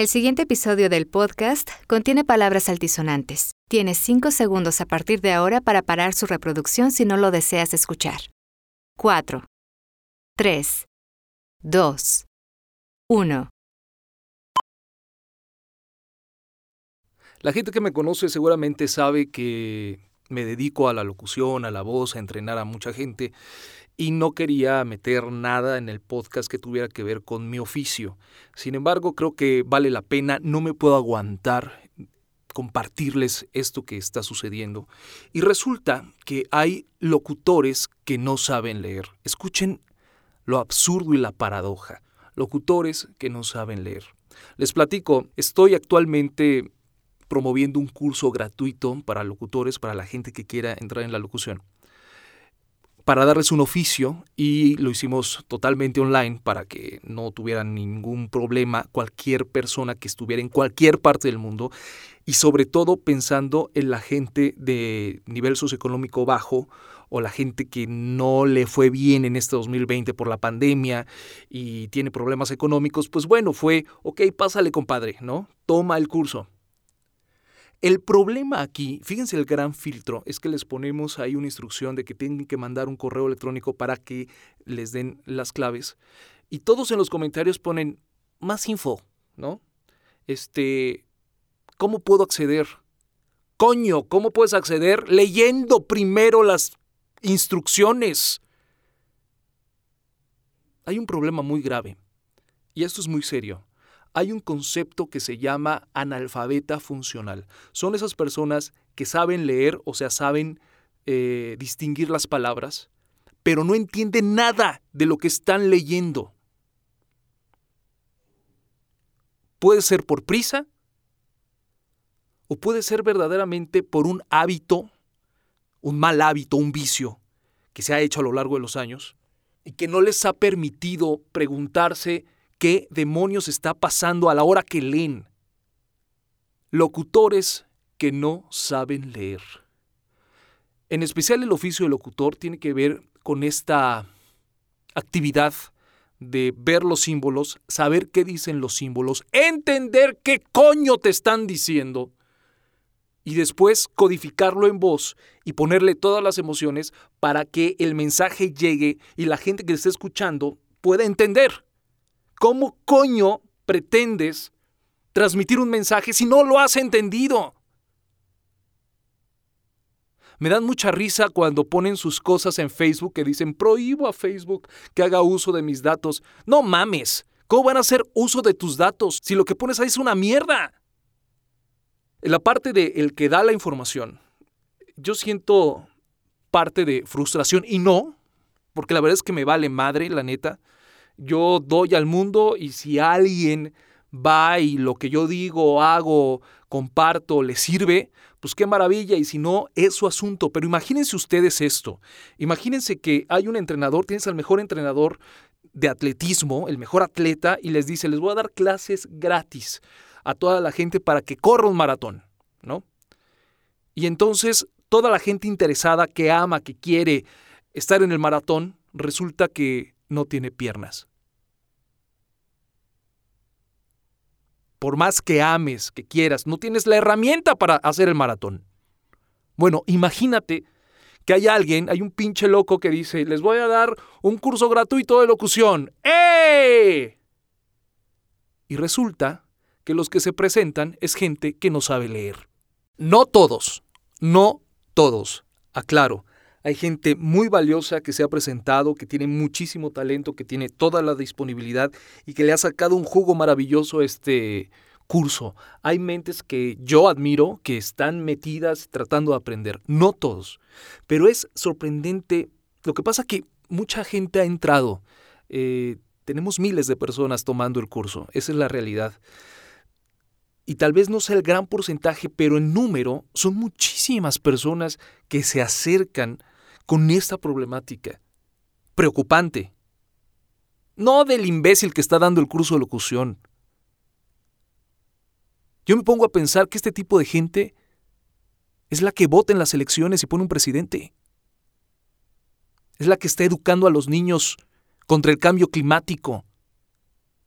El siguiente episodio del podcast contiene palabras altisonantes. Tienes 5 segundos a partir de ahora para parar su reproducción si no lo deseas escuchar. 4, 3, 2, 1. La gente que me conoce seguramente sabe que me dedico a la locución, a la voz, a entrenar a mucha gente y no quería meter nada en el podcast que tuviera que ver con mi oficio. Sin embargo, creo que vale la pena, no me puedo aguantar compartirles esto que está sucediendo. Y resulta que hay locutores que no saben leer. Escuchen lo absurdo y la paradoja. Locutores que no saben leer. Les platico, estoy actualmente promoviendo un curso gratuito para locutores, para la gente que quiera entrar en la locución, para darles un oficio y lo hicimos totalmente online para que no tuvieran ningún problema cualquier persona que estuviera en cualquier parte del mundo y sobre todo pensando en la gente de nivel socioeconómico bajo o la gente que no le fue bien en este 2020 por la pandemia y tiene problemas económicos, pues bueno, fue, ok, pásale compadre, ¿no? Toma el curso. El problema aquí, fíjense el gran filtro, es que les ponemos ahí una instrucción de que tienen que mandar un correo electrónico para que les den las claves. Y todos en los comentarios ponen más info, ¿no? Este, ¿cómo puedo acceder? Coño, ¿cómo puedes acceder? Leyendo primero las instrucciones. Hay un problema muy grave. Y esto es muy serio hay un concepto que se llama analfabeta funcional. Son esas personas que saben leer, o sea, saben eh, distinguir las palabras, pero no entienden nada de lo que están leyendo. Puede ser por prisa o puede ser verdaderamente por un hábito, un mal hábito, un vicio que se ha hecho a lo largo de los años y que no les ha permitido preguntarse qué demonios está pasando a la hora que leen. Locutores que no saben leer. En especial el oficio de locutor tiene que ver con esta actividad de ver los símbolos, saber qué dicen los símbolos, entender qué coño te están diciendo y después codificarlo en voz y ponerle todas las emociones para que el mensaje llegue y la gente que esté escuchando pueda entender. ¿Cómo coño pretendes transmitir un mensaje si no lo has entendido? Me dan mucha risa cuando ponen sus cosas en Facebook que dicen prohíbo a Facebook que haga uso de mis datos. No mames, ¿cómo van a hacer uso de tus datos si lo que pones ahí es una mierda? La parte de el que da la información, yo siento parte de frustración y no, porque la verdad es que me vale madre, la neta yo doy al mundo y si alguien va y lo que yo digo, hago, comparto, le sirve, pues qué maravilla y si no, es su asunto. Pero imagínense ustedes esto. Imagínense que hay un entrenador, tienes al mejor entrenador de atletismo, el mejor atleta, y les dice, les voy a dar clases gratis a toda la gente para que corra un maratón, ¿no? Y entonces toda la gente interesada que ama, que quiere estar en el maratón, resulta que no tiene piernas. Por más que ames, que quieras, no tienes la herramienta para hacer el maratón. Bueno, imagínate que hay alguien, hay un pinche loco que dice, les voy a dar un curso gratuito de locución. ¡Eh! Y resulta que los que se presentan es gente que no sabe leer. No todos, no todos, aclaro. Hay gente muy valiosa que se ha presentado, que tiene muchísimo talento, que tiene toda la disponibilidad y que le ha sacado un jugo maravilloso a este curso. Hay mentes que yo admiro que están metidas tratando de aprender. No todos. Pero es sorprendente. Lo que pasa que mucha gente ha entrado. Eh, tenemos miles de personas tomando el curso. Esa es la realidad. Y tal vez no sea el gran porcentaje, pero en número son muchísimas personas que se acercan con esta problemática preocupante. No del imbécil que está dando el curso de locución. Yo me pongo a pensar que este tipo de gente es la que vota en las elecciones y pone un presidente. Es la que está educando a los niños contra el cambio climático.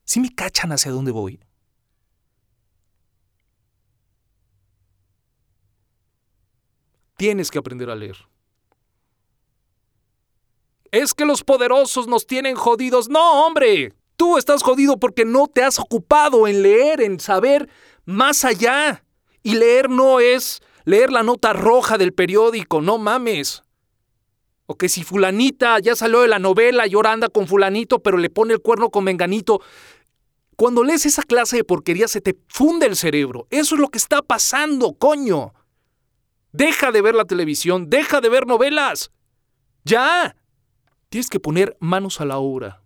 Si ¿Sí me cachan hacia dónde voy? Tienes que aprender a leer. Es que los poderosos nos tienen jodidos. No, hombre. Tú estás jodido porque no te has ocupado en leer, en saber más allá. Y leer no es leer la nota roja del periódico, no mames. O que si fulanita ya salió de la novela y ahora anda con fulanito, pero le pone el cuerno con menganito. Cuando lees esa clase de porquería se te funde el cerebro. Eso es lo que está pasando, coño. Deja de ver la televisión, deja de ver novelas. Ya. Tienes que poner manos a la obra.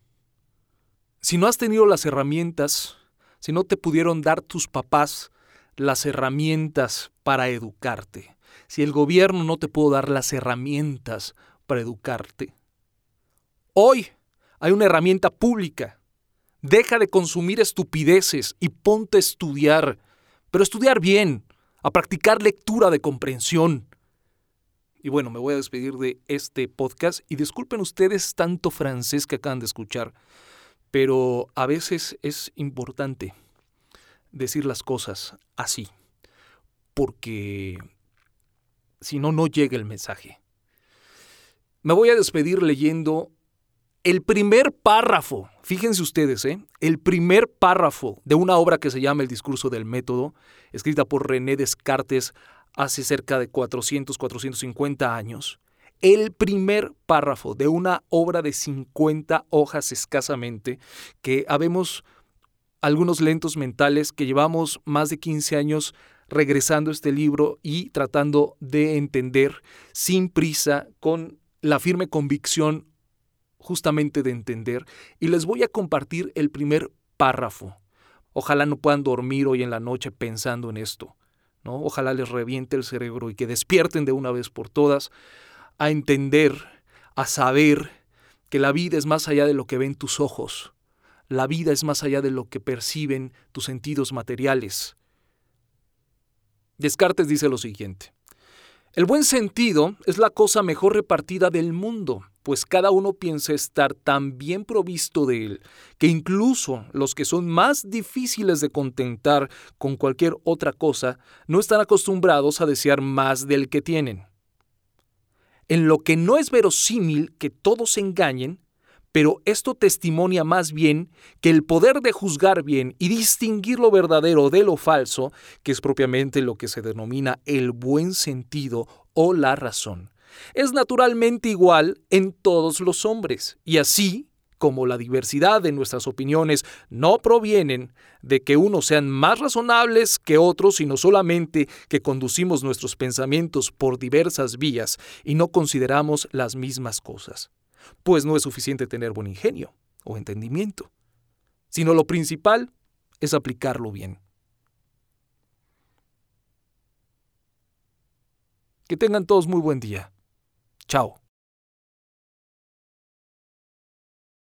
Si no has tenido las herramientas, si no te pudieron dar tus papás las herramientas para educarte, si el gobierno no te pudo dar las herramientas para educarte, hoy hay una herramienta pública. Deja de consumir estupideces y ponte a estudiar, pero estudiar bien, a practicar lectura de comprensión. Y bueno, me voy a despedir de este podcast y disculpen ustedes tanto francés que acaban de escuchar, pero a veces es importante decir las cosas así, porque si no, no llega el mensaje. Me voy a despedir leyendo el primer párrafo, fíjense ustedes, ¿eh? el primer párrafo de una obra que se llama El discurso del método, escrita por René Descartes hace cerca de 400, 450 años. El primer párrafo de una obra de 50 hojas escasamente, que habemos algunos lentos mentales que llevamos más de 15 años regresando a este libro y tratando de entender sin prisa, con la firme convicción justamente de entender. Y les voy a compartir el primer párrafo. Ojalá no puedan dormir hoy en la noche pensando en esto. Ojalá les reviente el cerebro y que despierten de una vez por todas a entender, a saber que la vida es más allá de lo que ven tus ojos, la vida es más allá de lo que perciben tus sentidos materiales. Descartes dice lo siguiente. El buen sentido es la cosa mejor repartida del mundo, pues cada uno piensa estar tan bien provisto de él, que incluso los que son más difíciles de contentar con cualquier otra cosa, no están acostumbrados a desear más del que tienen. En lo que no es verosímil que todos engañen, pero esto testimonia más bien que el poder de juzgar bien y distinguir lo verdadero de lo falso, que es propiamente lo que se denomina el buen sentido o la razón, es naturalmente igual en todos los hombres, y así como la diversidad de nuestras opiniones no provienen de que unos sean más razonables que otros, sino solamente que conducimos nuestros pensamientos por diversas vías y no consideramos las mismas cosas pues no es suficiente tener buen ingenio o entendimiento, sino lo principal es aplicarlo bien. Que tengan todos muy buen día. Chao.